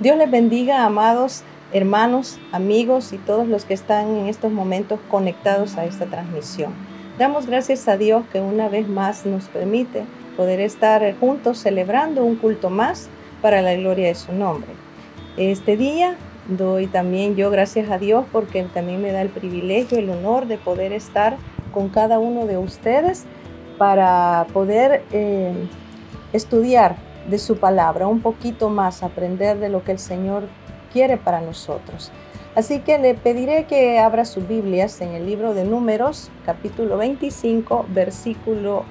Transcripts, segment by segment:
Dios les bendiga, amados hermanos, amigos y todos los que están en estos momentos conectados a esta transmisión. Damos gracias a Dios que una vez más nos permite poder estar juntos celebrando un culto más para la gloria de su nombre. Este día doy también yo gracias a Dios porque también me da el privilegio, el honor de poder estar con cada uno de ustedes para poder eh, estudiar de su palabra un poquito más, aprender de lo que el Señor quiere para nosotros. Así que le pediré que abra sus Biblias en el libro de Números, capítulo 25, versículo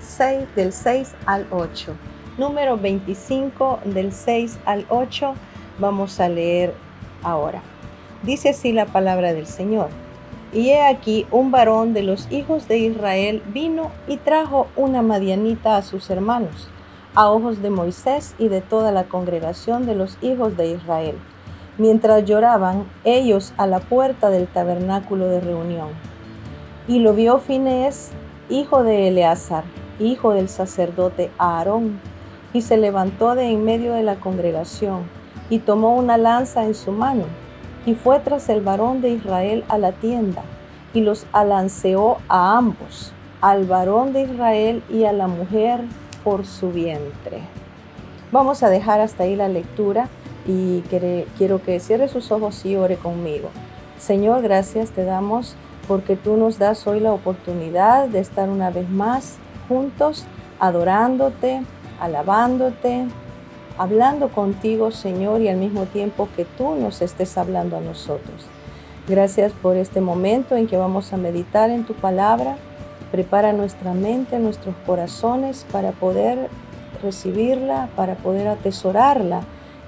6, del 6 al 8. Número 25, del 6 al 8, vamos a leer ahora. Dice así la palabra del Señor. Y he aquí un varón de los hijos de Israel vino y trajo una madianita a sus hermanos, a ojos de Moisés y de toda la congregación de los hijos de Israel mientras lloraban ellos a la puerta del tabernáculo de reunión. Y lo vio Finés, hijo de Eleazar, hijo del sacerdote Aarón, y se levantó de en medio de la congregación, y tomó una lanza en su mano, y fue tras el varón de Israel a la tienda, y los alanceó a ambos, al varón de Israel y a la mujer por su vientre. Vamos a dejar hasta ahí la lectura y quiero que cierre sus ojos y ore conmigo. Señor, gracias te damos porque tú nos das hoy la oportunidad de estar una vez más juntos, adorándote, alabándote, hablando contigo, Señor, y al mismo tiempo que tú nos estés hablando a nosotros. Gracias por este momento en que vamos a meditar en tu palabra. Prepara nuestra mente, nuestros corazones para poder recibirla, para poder atesorarla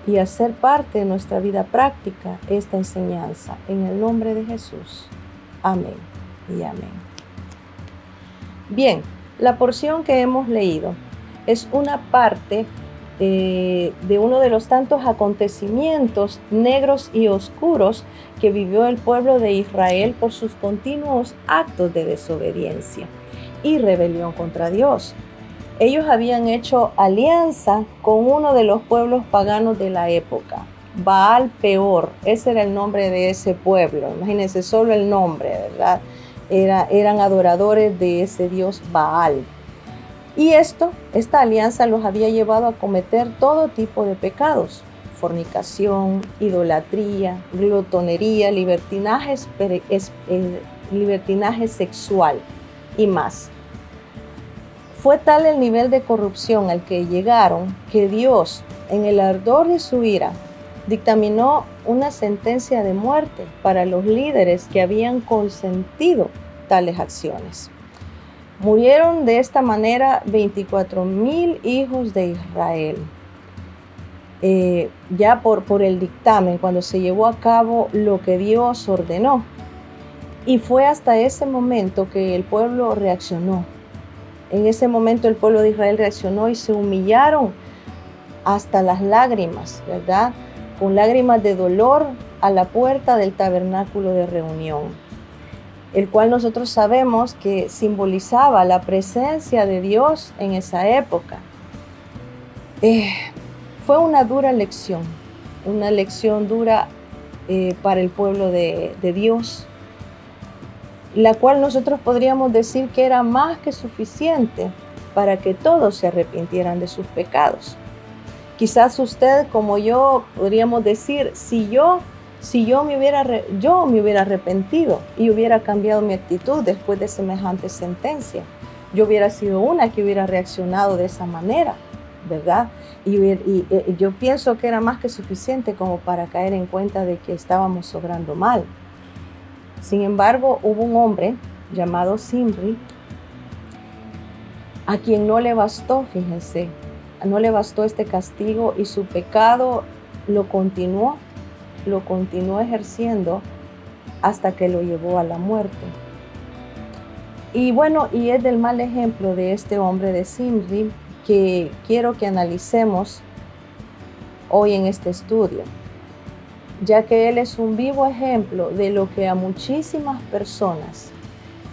y hacer parte de nuestra vida práctica esta enseñanza. En el nombre de Jesús. Amén y amén. Bien, la porción que hemos leído es una parte eh, de uno de los tantos acontecimientos negros y oscuros que vivió el pueblo de Israel por sus continuos actos de desobediencia y rebelión contra Dios ellos habían hecho alianza con uno de los pueblos paganos de la época, Baal Peor, ese era el nombre de ese pueblo, imagínense solo el nombre, ¿verdad? Era, eran adoradores de ese dios Baal. Y esto, esta alianza los había llevado a cometer todo tipo de pecados, fornicación, idolatría, glotonería, libertinaje, eh, libertinaje sexual y más. Fue tal el nivel de corrupción al que llegaron que Dios, en el ardor de su ira, dictaminó una sentencia de muerte para los líderes que habían consentido tales acciones. Murieron de esta manera 24 mil hijos de Israel. Eh, ya por, por el dictamen, cuando se llevó a cabo lo que Dios ordenó. Y fue hasta ese momento que el pueblo reaccionó en ese momento el pueblo de Israel reaccionó y se humillaron hasta las lágrimas, ¿verdad? Con lágrimas de dolor a la puerta del tabernáculo de reunión, el cual nosotros sabemos que simbolizaba la presencia de Dios en esa época. Eh, fue una dura lección, una lección dura eh, para el pueblo de Dios, la cual nosotros podríamos decir que era más que suficiente para que todos se arrepintieran de sus pecados. Quizás usted como yo podríamos decir, si yo si yo me hubiera yo me hubiera arrepentido y hubiera cambiado mi actitud después de semejante sentencia, yo hubiera sido una que hubiera reaccionado de esa manera, ¿verdad? Y, y eh, yo pienso que era más que suficiente como para caer en cuenta de que estábamos sobrando mal. Sin embargo, hubo un hombre llamado Simri a quien no le bastó, fíjense, no le bastó este castigo y su pecado lo continuó, lo continuó ejerciendo hasta que lo llevó a la muerte. Y bueno, y es del mal ejemplo de este hombre de Simri que quiero que analicemos hoy en este estudio ya que Él es un vivo ejemplo de lo que a muchísimas personas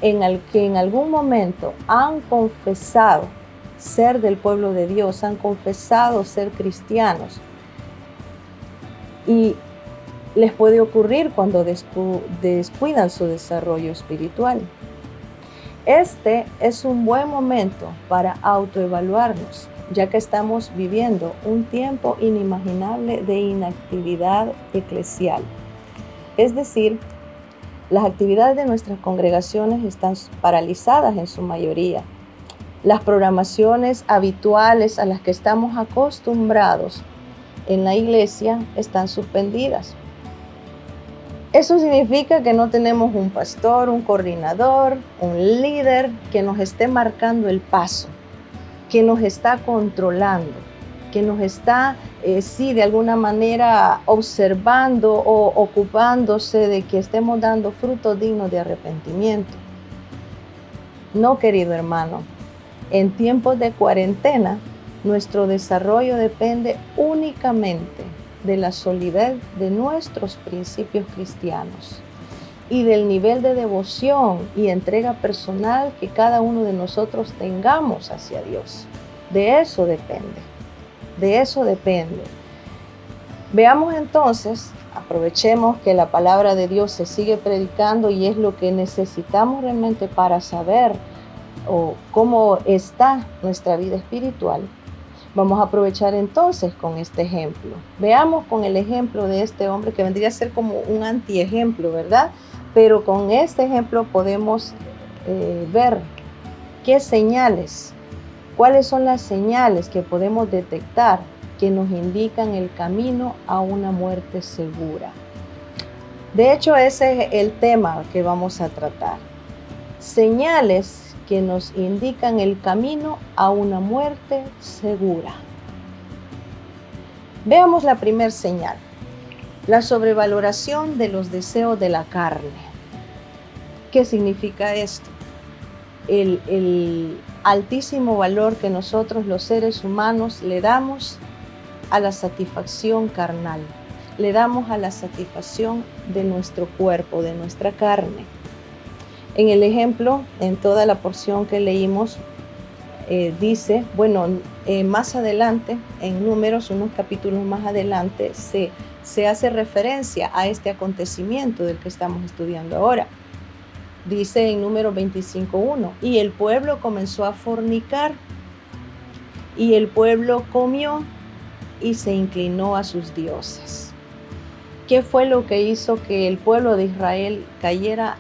en el que en algún momento han confesado ser del pueblo de Dios, han confesado ser cristianos, y les puede ocurrir cuando descuidan su desarrollo espiritual. Este es un buen momento para autoevaluarnos, ya que estamos viviendo un tiempo inimaginable de inactividad eclesial. Es decir, las actividades de nuestras congregaciones están paralizadas en su mayoría. Las programaciones habituales a las que estamos acostumbrados en la iglesia están suspendidas. Eso significa que no tenemos un pastor, un coordinador, un líder que nos esté marcando el paso, que nos está controlando, que nos está, eh, sí, de alguna manera observando o ocupándose de que estemos dando fruto digno de arrepentimiento. No, querido hermano, en tiempos de cuarentena, nuestro desarrollo depende únicamente de la solidez de nuestros principios cristianos y del nivel de devoción y entrega personal que cada uno de nosotros tengamos hacia Dios. De eso depende, de eso depende. Veamos entonces, aprovechemos que la palabra de Dios se sigue predicando y es lo que necesitamos realmente para saber o cómo está nuestra vida espiritual Vamos a aprovechar entonces con este ejemplo. Veamos con el ejemplo de este hombre que vendría a ser como un antiejemplo, ¿verdad? Pero con este ejemplo podemos eh, ver qué señales, cuáles son las señales que podemos detectar que nos indican el camino a una muerte segura. De hecho, ese es el tema que vamos a tratar. Señales que nos indican el camino a una muerte segura. Veamos la primera señal, la sobrevaloración de los deseos de la carne. ¿Qué significa esto? El, el altísimo valor que nosotros los seres humanos le damos a la satisfacción carnal, le damos a la satisfacción de nuestro cuerpo, de nuestra carne. En el ejemplo, en toda la porción que leímos, eh, dice, bueno, eh, más adelante, en números, unos capítulos más adelante, se, se hace referencia a este acontecimiento del que estamos estudiando ahora. Dice en número 25.1, y el pueblo comenzó a fornicar, y el pueblo comió y se inclinó a sus dioses. ¿Qué fue lo que hizo que el pueblo de Israel cayera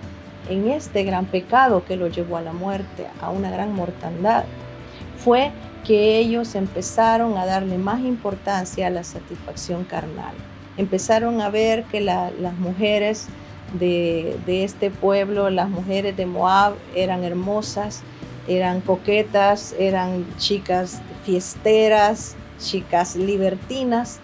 en este gran pecado que lo llevó a la muerte, a una gran mortandad, fue que ellos empezaron a darle más importancia a la satisfacción carnal. Empezaron a ver que las mujeres de, de este pueblo, las mujeres de Moab, eran hermosas, eran coquetas, eran chicas fiesteras, chicas libertinas,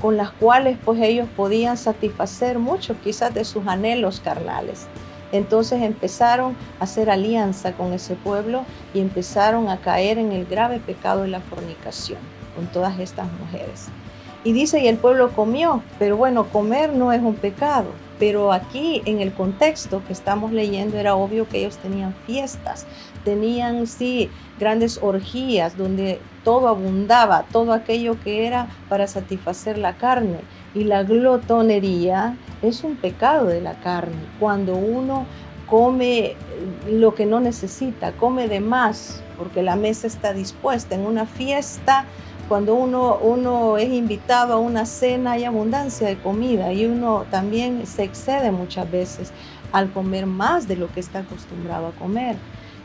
con las cuales pues ellos podían satisfacer muchos quizás de sus anhelos carnales. Entonces empezaron a hacer alianza con ese pueblo y empezaron a caer en el grave pecado de la fornicación con todas estas mujeres. Y dice, y el pueblo comió, pero bueno, comer no es un pecado. Pero aquí en el contexto que estamos leyendo era obvio que ellos tenían fiestas, tenían sí grandes orgías donde todo abundaba, todo aquello que era para satisfacer la carne. Y la glotonería es un pecado de la carne. Cuando uno come lo que no necesita, come de más, porque la mesa está dispuesta. En una fiesta, cuando uno, uno es invitado a una cena, hay abundancia de comida y uno también se excede muchas veces al comer más de lo que está acostumbrado a comer.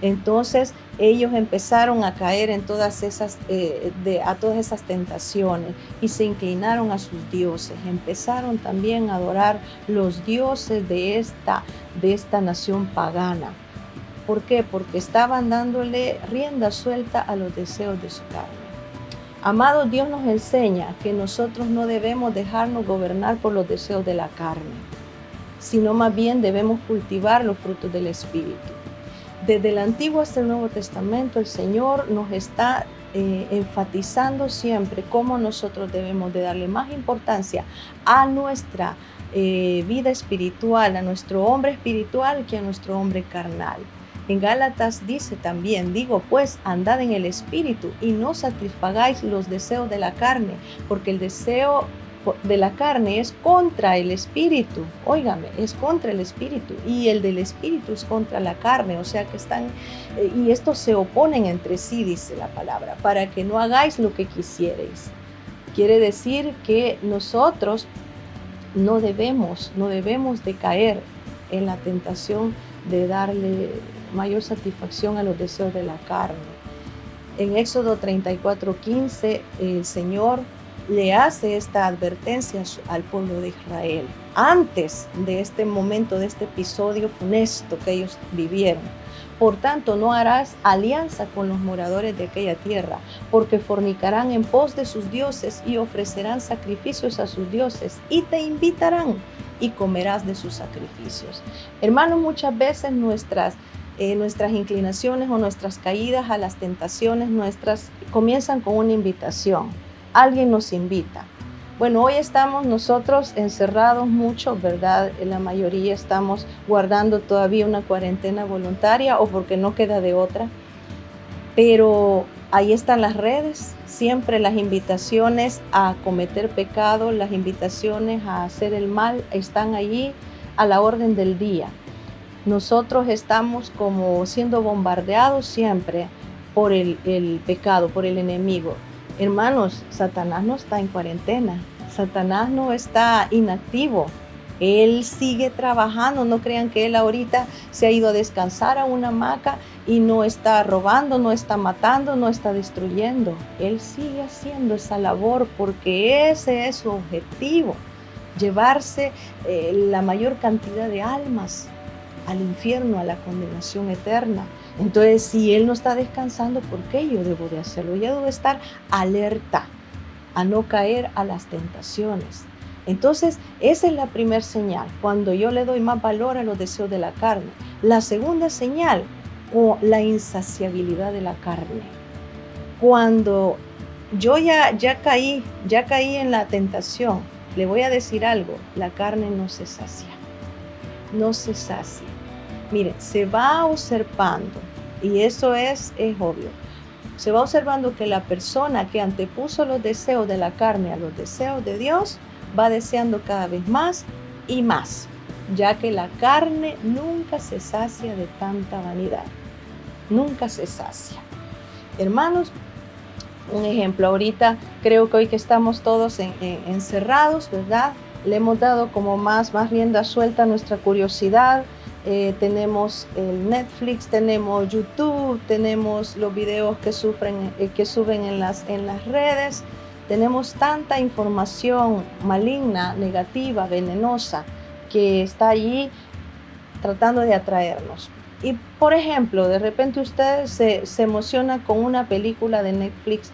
Entonces ellos empezaron a caer en todas esas, eh, a todas esas tentaciones y se inclinaron a sus dioses. Empezaron también a adorar los dioses de esta, de esta nación pagana. ¿Por qué? Porque estaban dándole rienda suelta a los deseos de su carne. Amado, Dios nos enseña que nosotros no debemos dejarnos gobernar por los deseos de la carne, sino más bien debemos cultivar los frutos del Espíritu. Desde el Antiguo hasta el Nuevo Testamento, el Señor nos está eh, enfatizando siempre cómo nosotros debemos de darle más importancia a nuestra eh, vida espiritual, a nuestro hombre espiritual que a nuestro hombre carnal. En Gálatas dice también, digo pues, andad en el espíritu y no satisfagáis los deseos de la carne, porque el deseo de la carne es contra el espíritu. Óigame, es contra el espíritu. Y el del espíritu es contra la carne. O sea que están, eh, y estos se oponen entre sí, dice la palabra, para que no hagáis lo que quisierais. Quiere decir que nosotros no debemos, no debemos de caer en la tentación de darle mayor satisfacción a los deseos de la carne. En Éxodo 34:15 el Señor le hace esta advertencia al pueblo de Israel antes de este momento, de este episodio funesto que ellos vivieron. Por tanto, no harás alianza con los moradores de aquella tierra, porque fornicarán en pos de sus dioses y ofrecerán sacrificios a sus dioses y te invitarán y comerás de sus sacrificios. Hermanos, muchas veces nuestras, eh, nuestras inclinaciones o nuestras caídas a las tentaciones nuestras comienzan con una invitación. Alguien nos invita. Bueno, hoy estamos nosotros encerrados mucho, ¿verdad? La mayoría estamos guardando todavía una cuarentena voluntaria o porque no queda de otra. Pero ahí están las redes, siempre las invitaciones a cometer pecado, las invitaciones a hacer el mal están allí a la orden del día. Nosotros estamos como siendo bombardeados siempre por el, el pecado, por el enemigo. Hermanos, Satanás no está en cuarentena, Satanás no está inactivo, él sigue trabajando, no crean que él ahorita se ha ido a descansar a una hamaca y no está robando, no está matando, no está destruyendo. Él sigue haciendo esa labor porque ese es su objetivo, llevarse eh, la mayor cantidad de almas al infierno, a la condenación eterna. Entonces, si Él no está descansando, ¿por qué yo debo de hacerlo? Yo debo estar alerta a no caer a las tentaciones. Entonces, esa es la primera señal, cuando yo le doy más valor a los deseos de la carne. La segunda señal, o la insaciabilidad de la carne. Cuando yo ya, ya caí, ya caí en la tentación, le voy a decir algo, la carne no se sacia, no se sacia. Mire, se va usurpando y eso es, es obvio. Se va observando que la persona que antepuso los deseos de la carne a los deseos de Dios va deseando cada vez más y más, ya que la carne nunca se sacia de tanta vanidad. Nunca se sacia. Hermanos, un ejemplo, ahorita creo que hoy que estamos todos encerrados, ¿verdad? Le hemos dado como más, más rienda suelta a nuestra curiosidad, eh, tenemos el Netflix, tenemos YouTube, tenemos los videos que, sufren, eh, que suben en las, en las redes, tenemos tanta información maligna, negativa, venenosa, que está allí tratando de atraernos. Y por ejemplo, de repente usted se, se emociona con una película de Netflix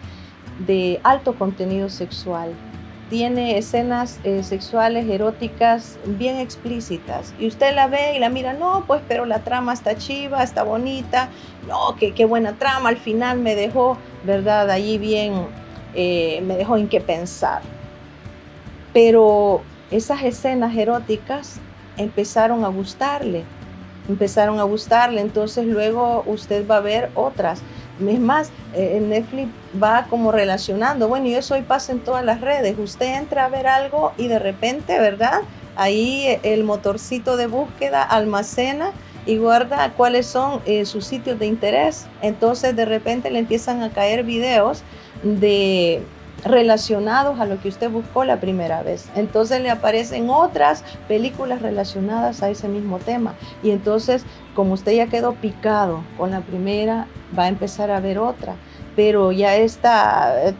de alto contenido sexual, tiene escenas eh, sexuales eróticas bien explícitas y usted la ve y la mira, no, pues pero la trama está chiva, está bonita, no, qué, qué buena trama, al final me dejó, ¿verdad? Allí bien, eh, me dejó en qué pensar. Pero esas escenas eróticas empezaron a gustarle, empezaron a gustarle, entonces luego usted va a ver otras es más, eh, Netflix va como relacionando, bueno, y eso hoy pasa en todas las redes. Usted entra a ver algo y de repente, ¿verdad? Ahí el motorcito de búsqueda almacena y guarda cuáles son eh, sus sitios de interés. Entonces de repente le empiezan a caer videos de relacionados a lo que usted buscó la primera vez. Entonces le aparecen otras películas relacionadas a ese mismo tema. Y entonces, como usted ya quedó picado con la primera, va a empezar a ver otra. Pero ya está, eh,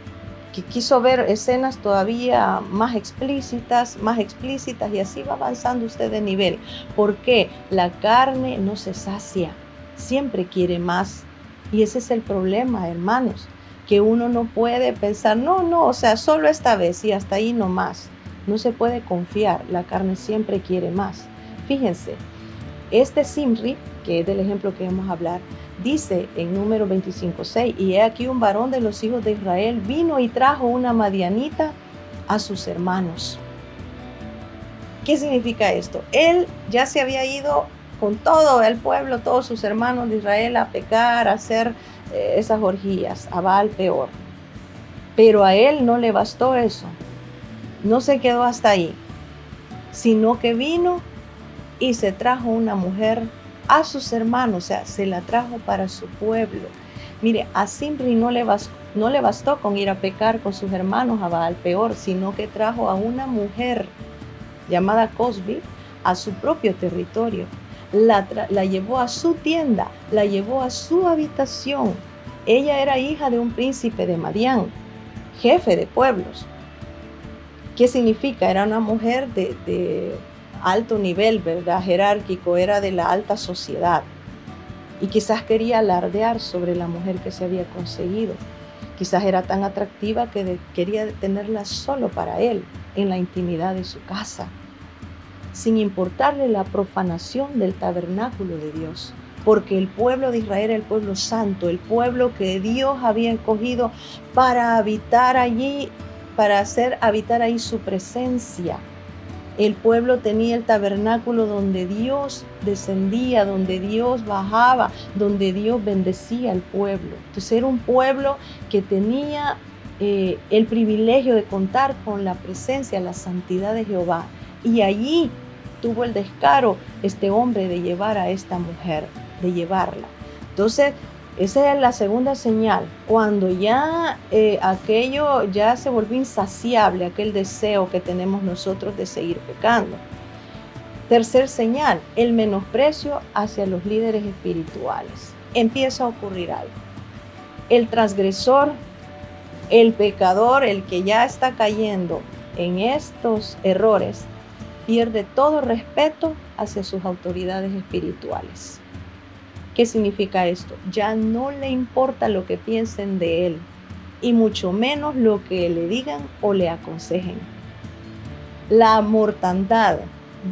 quiso ver escenas todavía más explícitas, más explícitas, y así va avanzando usted de nivel. Porque la carne no se sacia, siempre quiere más. Y ese es el problema, hermanos que uno no puede pensar, no, no, o sea, solo esta vez y hasta ahí no más. No se puede confiar, la carne siempre quiere más. Fíjense, este Simri, que es del ejemplo que vamos a hablar, dice en número 25.6, y he aquí un varón de los hijos de Israel vino y trajo una madianita a sus hermanos. ¿Qué significa esto? Él ya se había ido con todo el pueblo, todos sus hermanos de Israel a pecar, a hacer esas orgías, a Baal peor. Pero a él no le bastó eso. no se quedó hasta ahí, sino que vino y se trajo una mujer a sus hermanos, o sea, se la trajo para su pueblo. Mire, a Simri no le, bastó, no le bastó con ir a pecar con sus hermanos a Baal peor, sino que trajo a una mujer llamada Cosby a su propio territorio. La, llevó a su tienda, la llevó a su habitación. Ella era hija de un príncipe de Madián, jefe de pueblos. ¿Qué significa? Era una mujer de, alto nivel, ¿verdad? Jerárquico, era de la alta sociedad. Y quizás quería alardear sobre la mujer que se había conseguido. Quizás era tan atractiva que quería tenerla solo para él, en la intimidad de su casa, sin importarle la profanación del tabernáculo de Dios. Porque el pueblo de Israel era el pueblo santo, el pueblo que Dios había escogido para habitar allí para hacer habitar ahí su presencia. El pueblo tenía el tabernáculo donde Dios descendía, donde Dios bajaba, donde Dios bendecía al pueblo. Entonces era un pueblo que tenía eh, el privilegio de contar con la presencia, la santidad de Jehová. Y allí tuvo el descaro este hombre de llevar a esta mujer, de llevarla. Entonces esa es la segunda señal. Cuando ya eh, aquello ya se volvió insaciable, aquel deseo que tenemos nosotros de seguir pecando. Tercer señal, el menosprecio hacia los líderes espirituales. Empieza a ocurrir algo. El transgresor, el pecador, el que ya está cayendo en estos errores, pierde todo respeto hacia sus autoridades espirituales. ¿Qué significa esto? Ya no le importa lo que piensen de él y mucho menos lo que le digan o le aconsejen. La mortandad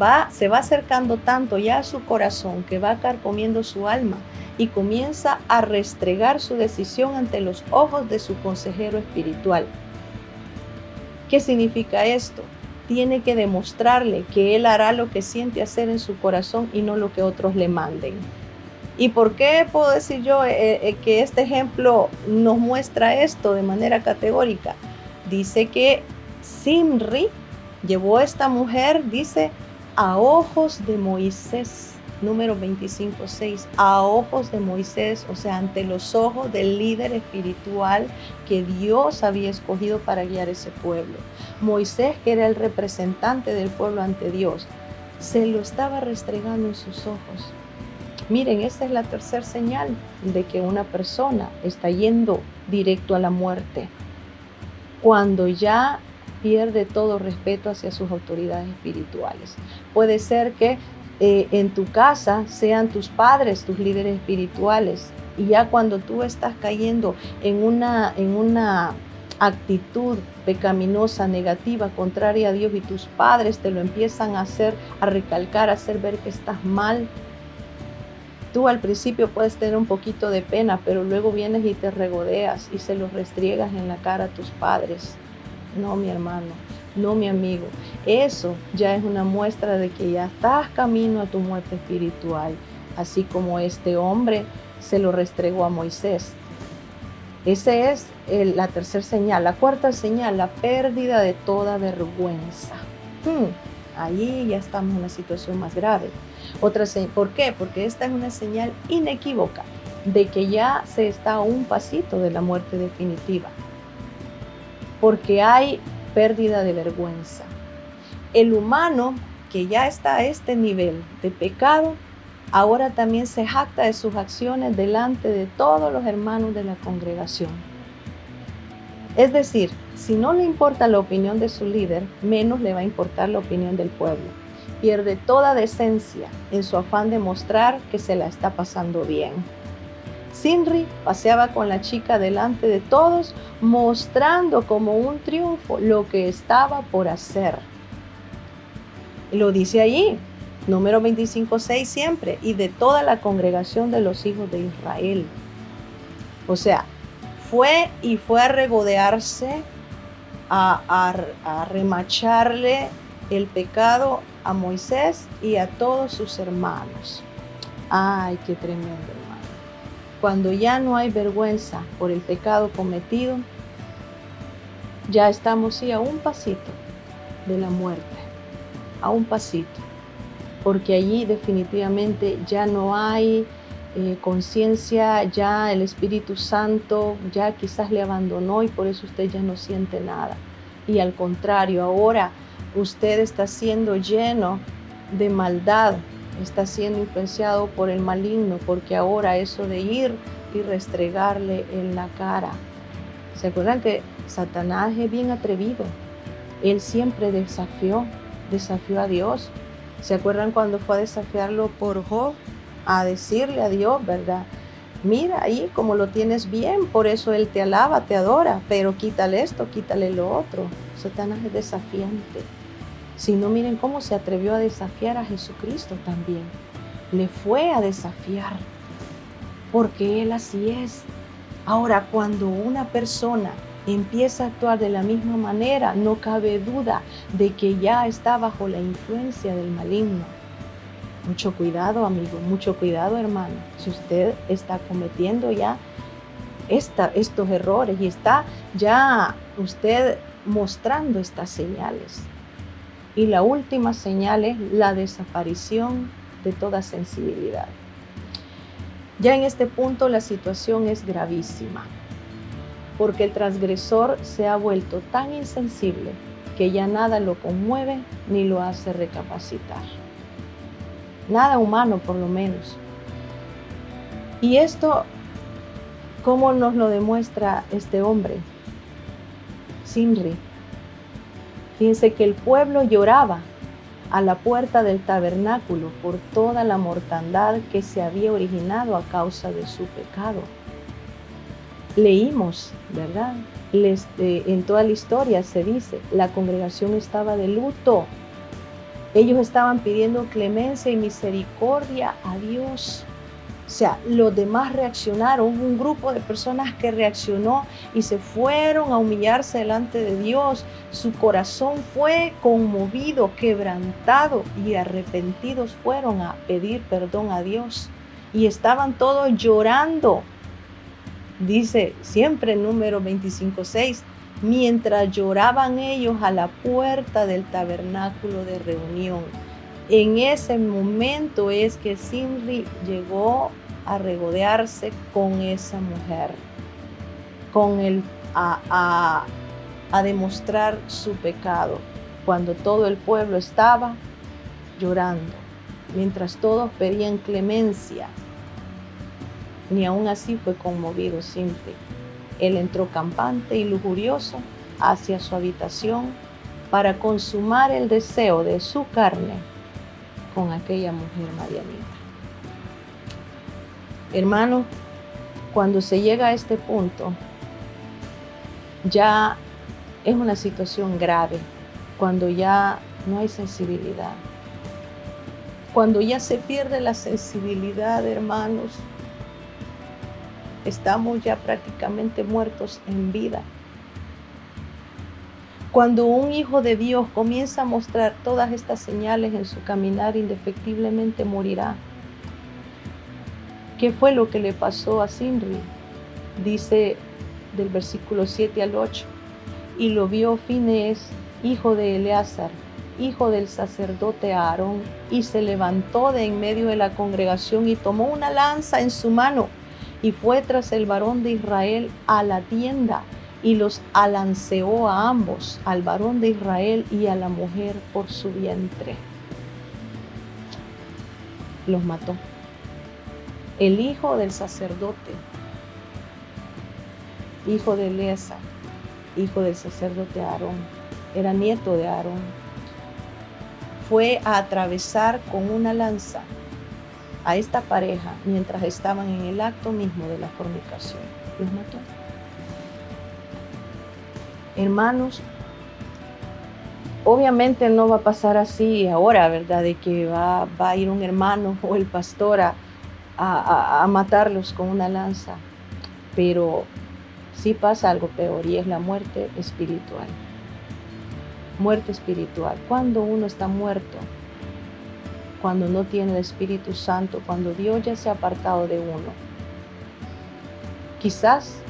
va, se va acercando tanto ya a su corazón que va carcomiendo su alma y comienza a restregar su decisión ante los ojos de su consejero espiritual. ¿Qué significa esto? Tiene que demostrarle que él hará lo que siente hacer en su corazón y no lo que otros le manden. ¿Y por qué puedo decir yo eh, eh, que este ejemplo nos muestra esto de manera categórica? Dice que Simri llevó a esta mujer, dice, a ojos de Moisés, número 25.6, a ojos de Moisés, o sea, ante los ojos del líder espiritual que Dios había escogido para guiar ese pueblo. Moisés, que era el representante del pueblo ante Dios, se lo estaba restregando en sus ojos Miren, esta es la tercera señal de que una persona está yendo directo a la muerte. Cuando ya pierde todo respeto hacia sus autoridades espirituales. Puede ser que eh, en tu casa sean tus padres, tus líderes espirituales, y ya cuando tú estás cayendo en una, en una actitud pecaminosa, negativa, contraria a Dios y tus padres te lo empiezan a hacer, a recalcar, a hacer ver que estás mal, Tú al principio puedes tener un poquito de pena, pero luego vienes y te regodeas y se los restriegas en la cara a tus padres. No, mi hermano, no, mi amigo. Eso ya es una muestra de que ya estás camino a tu muerte espiritual, así como este hombre se lo restregó a Moisés. Esa es la tercera señal. La cuarta señal, la pérdida de toda vergüenza. Hmm, ahí ya estamos en una situación más grave. Otra ¿Por qué? Porque esta es una señal inequívoca de que ya se está a un pasito de la muerte definitiva. Porque hay pérdida de vergüenza. El humano que ya está a este nivel de pecado, ahora también se jacta de sus acciones delante de todos los hermanos de la congregación. Es decir, si no le importa la opinión de su líder, menos le va a importar la opinión del pueblo pierde toda decencia en su afán de mostrar que se la está pasando bien. Sinri paseaba con la chica delante de todos, mostrando como un triunfo lo que estaba por hacer. Lo dice allí, número 25.6 siempre, y de toda la congregación de los hijos de Israel. O sea, fue y fue a regodearse, a, a, a remacharle el pecado a Moisés y a todos sus hermanos. Ay, qué tremendo hermano. Cuando ya no hay vergüenza por el pecado cometido, ya estamos sí a un pasito de la muerte, a un pasito, porque allí definitivamente ya no hay eh, conciencia, ya el Espíritu Santo ya quizás le abandonó y por eso usted ya no siente nada. Y al contrario, ahora usted está siendo lleno de maldad, está siendo influenciado por el maligno, porque ahora eso de ir y restregarle en la cara. ¿Se acuerdan que Satanás es bien atrevido? Él siempre desafió, desafió a Dios. ¿Se acuerdan cuando fue a desafiarlo por Job? A decirle a Dios, ¿verdad? Mira ahí como lo tienes bien, por eso Él te alaba, te adora, pero quítale esto, quítale lo otro. Satanás es desafiante. Si no, miren cómo se atrevió a desafiar a Jesucristo también. Le fue a desafiar, porque Él así es. Ahora, cuando una persona empieza a actuar de la misma manera, no cabe duda de que ya está bajo la influencia del maligno. Mucho cuidado, amigo, mucho cuidado, hermano. Si usted está cometiendo ya estos errores y está ya usted mostrando estas señales. Y la última señal es la desaparición de toda sensibilidad. Ya en este punto la situación es gravísima, porque el transgresor se ha vuelto tan insensible que ya nada lo conmueve ni lo hace recapacitar. Nada humano por lo menos. Y esto, ¿cómo nos lo demuestra este hombre? Sinri. Fíjense que el pueblo lloraba a la puerta del tabernáculo por toda la mortandad que se había originado a causa de su pecado. Leímos, ¿verdad? Eh, en toda la historia se dice, la congregación estaba de luto. Ellos estaban pidiendo clemencia y misericordia a Dios. O sea, los demás reaccionaron, un grupo de personas que reaccionó y se fueron a humillarse delante de Dios. Su corazón fue conmovido, quebrantado y arrepentidos fueron a pedir perdón a Dios. Y estaban todos llorando. Dice siempre el número 25.6, mientras lloraban ellos a la puerta del tabernáculo de reunión en ese momento es que Simri llegó a regodearse con esa mujer, con el, a, a demostrar su pecado, cuando todo el pueblo estaba llorando, mientras todos pedían clemencia. Ni aún así fue conmovido Simri. Él entró campante y lujurioso hacia su habitación para consumar el deseo de su carne con aquella mujer Marianita. Hermano, cuando se llega a este punto, ya es una situación grave, cuando ya no hay sensibilidad. Cuando ya se pierde la sensibilidad, hermanos, estamos ya prácticamente muertos en vida. Cuando un hijo de Dios comienza a mostrar todas estas señales en su caminar, indefectiblemente morirá. ¿Qué fue lo que le pasó a Sinri? Dice del versículo 7 al 8. Y lo vio Fines, hijo de Eleazar, hijo del sacerdote Aarón, y se levantó de en medio de la congregación y tomó una lanza en su mano y fue tras el varón de Israel a la tienda y los alanceó a ambos, al varón de Israel y a la mujer por su vientre. Los mató. El hijo del sacerdote, hijo de Eleza, hijo del sacerdote Aarón, era nieto de Aarón, fue a atravesar con una lanza a esta pareja mientras estaban en el acto mismo de la fornicación. Los mató. Hermanos, obviamente no va a pasar así ahora, ¿verdad? De que va, a ir un hermano o el pastor a, a, matarlos con una lanza. Pero sí pasa algo peor y es la muerte espiritual. Muerte espiritual. Cuando uno está muerto, cuando no tiene el Espíritu Santo, cuando Dios ya se ha apartado de uno. Quizás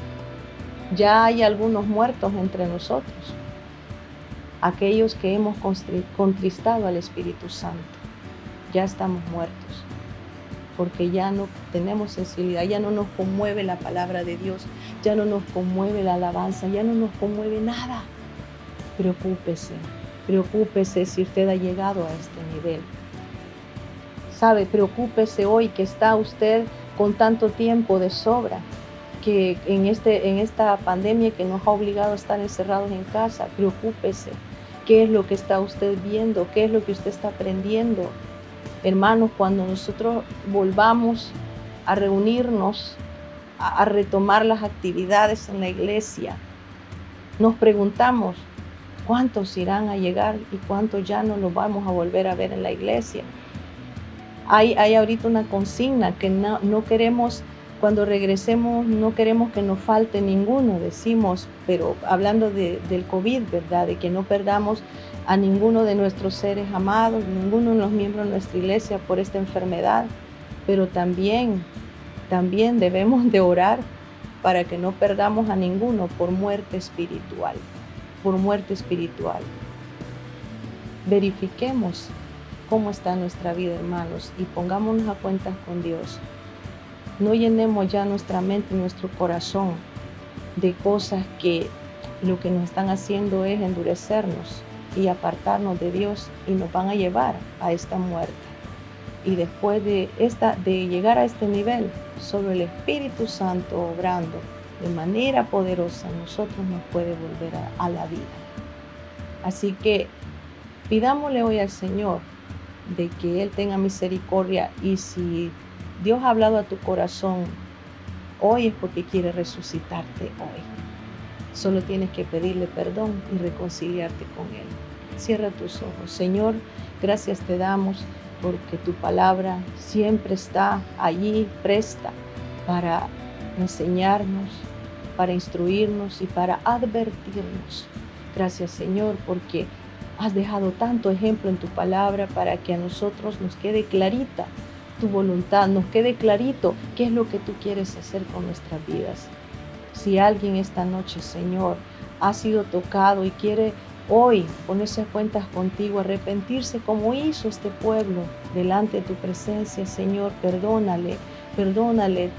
ya hay algunos muertos entre nosotros. aquellos que hemos contristado al Espíritu Santo. Ya estamos muertos, porque ya no tenemos sensibilidad, ya no nos conmueve la palabra de Dios, ya no nos conmueve la alabanza, ya no nos conmueve nada. Preocúpese, preocúpese si usted ha llegado a este nivel. Sabe, preocúpese hoy que está usted con tanto tiempo de sobra, que en, este, en esta pandemia que nos ha obligado a estar encerrados en casa, preocúpese qué es lo que está usted viendo, qué es lo que usted está aprendiendo. Hermanos, cuando nosotros volvamos a reunirnos, a, retomar las actividades en la iglesia, nos preguntamos, ¿cuántos irán a llegar y cuántos ya no los vamos a volver a ver en la iglesia? Hay, hay ahorita una consigna que no, no queremos cuando regresemos no queremos que nos falte ninguno, decimos, pero hablando del COVID, ¿verdad? De que no perdamos a ninguno de nuestros seres amados, ninguno de los miembros de nuestra iglesia por esta enfermedad, pero también, también debemos de orar para que no perdamos a ninguno por muerte espiritual, por muerte espiritual. Verifiquemos cómo está nuestra vida, hermanos, y pongámonos a cuentas con Dios. No llenemos ya nuestra mente nuestro corazón de cosas que lo que nos están haciendo es endurecernos y apartarnos de Dios y nos van a llevar a esta muerte. Y después de, esta, de llegar a este nivel, solo el Espíritu Santo obrando de manera poderosa, nosotros nos puede volver a, a la vida. Así que pidámosle hoy al Señor de que Él tenga misericordia y si Dios ha hablado a tu corazón hoy es porque quiere resucitarte hoy. Solo tienes que pedirle perdón y reconciliarte con Él. Cierra tus ojos. Señor, gracias te damos porque tu palabra siempre está allí presta para enseñarnos, para instruirnos y para advertirnos. Gracias Señor porque has dejado tanto ejemplo en tu palabra para que a nosotros nos quede clarita tu voluntad, nos quede clarito qué es lo que tú quieres hacer con nuestras vidas. Si alguien esta noche, Señor, ha sido tocado y quiere hoy ponerse a cuentas contigo, arrepentirse como hizo este pueblo delante de tu presencia, Señor, perdónale, perdónale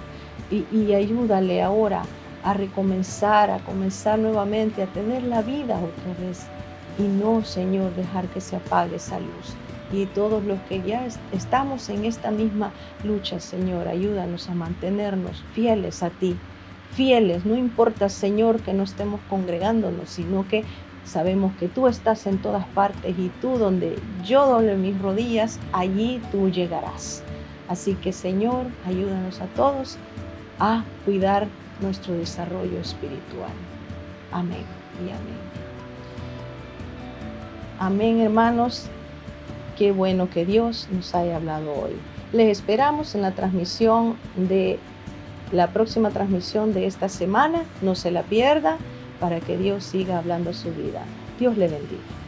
y, y ayúdale ahora a recomenzar, a comenzar nuevamente, a tener la vida otra vez y no, Señor, dejar que se apague esa luz y todos los que ya estamos en esta misma lucha, Señor, ayúdanos a mantenernos fieles a ti, fieles, no importa, Señor, que no estemos congregándonos, sino que sabemos que tú estás en todas partes y tú donde yo doble mis rodillas, allí tú llegarás. Así que, Señor, ayúdanos a todos a cuidar nuestro desarrollo espiritual. Amén y amén. Amén, hermanos. Qué bueno que Dios nos haya hablado hoy. Les esperamos en la transmisión de la próxima transmisión de esta semana. No se la pierda para que Dios siga hablando su vida. Dios le bendiga.